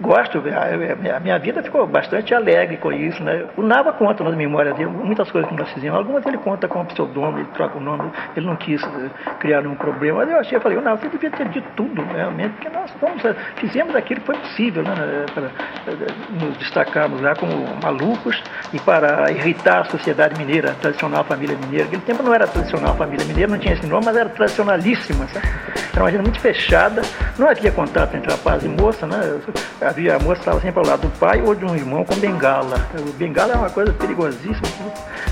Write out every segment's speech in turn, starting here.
Gosto, a minha vida ficou bastante alegre com isso, né? O Nava conta nas memórias dele muitas coisas que nós fizemos. Algumas ele conta com o pseudônimo, ele troca o nome, ele não quis eh, criar nenhum problema. Mas eu achei, eu falei, Nava, você devia ter dito tudo, realmente, porque nós fomos, eh, fizemos aquilo que foi possível, né? Para eh, nos destacarmos lá como malucos e para irritar a sociedade mineira, a tradicional família mineira. Naquele tempo não era tradicional família mineira, não tinha esse nome, mas era tradicionalíssima, sabe? Era uma gente muito fechada, não havia contato entre rapaz e moça, né? havia a moça estava sempre ao lado do pai ou de um irmão com bengala. O bengala é uma coisa perigosíssima,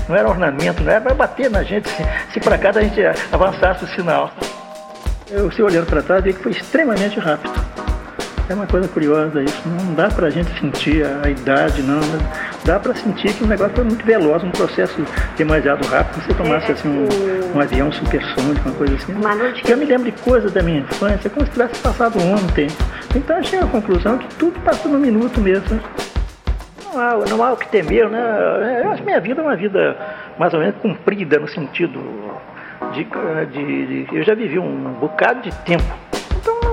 não era ornamento, não era para bater na gente se, se para cá a gente avançasse o sinal. Eu, se olhando para trás, vi que foi extremamente rápido. É uma coisa curiosa isso, não dá para a gente sentir a, idade, não. Dá para sentir que o negócio foi muito veloz, um processo demasiado rápido. Se você tomasse assim, um, um avião supersônico, uma coisa assim. Eu me lembro de coisas da minha infância como se tivesse passado ontem. Então eu cheguei à conclusão que tudo passou num minuto mesmo. Não há, não há o que temer, né? Eu acho que minha vida é uma vida mais ou menos cumprida no sentido de, de, de eu já vivi um bocado de tempo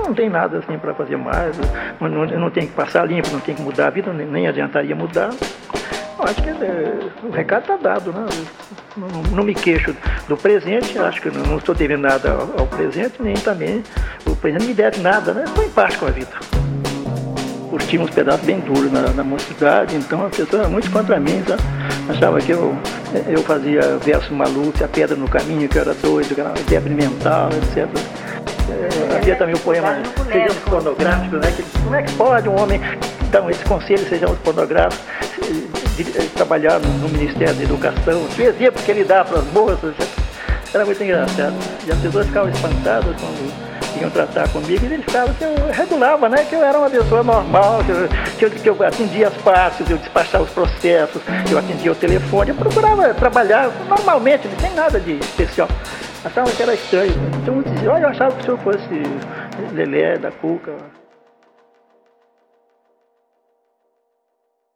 não tem nada assim para fazer mais, não, não, tem que passar limpo, não tem que mudar a vida, nem, nem adiantaria mudar. Eu acho que é, o recado está dado, né? Não, não, me queixo do presente, acho que não, estou devendo nada ao, ao, presente, nem também o presente me deve nada, né? Estou em paz com a vida. Curti uns pedaços bem duros na, na mocidade, então a pessoa era muito contra mim, sabe? achava que eu, eu fazia verso maluco, a pedra no caminho, que eu era doido, que era uma ideia mental, etc. É, havia também o poema Sejamos Pornográficos, né? Que, como é que pode um homem dar esse conselho, sejamos pornográficos, de, de, de, trabalhar no, no, Ministério da Educação, o exemplo que ele dá para as moças, era muito engraçado. E as pessoas ficavam espantadas quando iam tratar comigo e eles ficavam que eu regulava, né? Que eu era uma pessoa normal, que eu, que eu, que eu atendia as partes, eu despachava os processos, eu atendia o telefone, eu procurava trabalhar normalmente, não tem nada de especial. Achava que era estranho. Então, eu achava que o senhor fosse Lelé, da Cuca.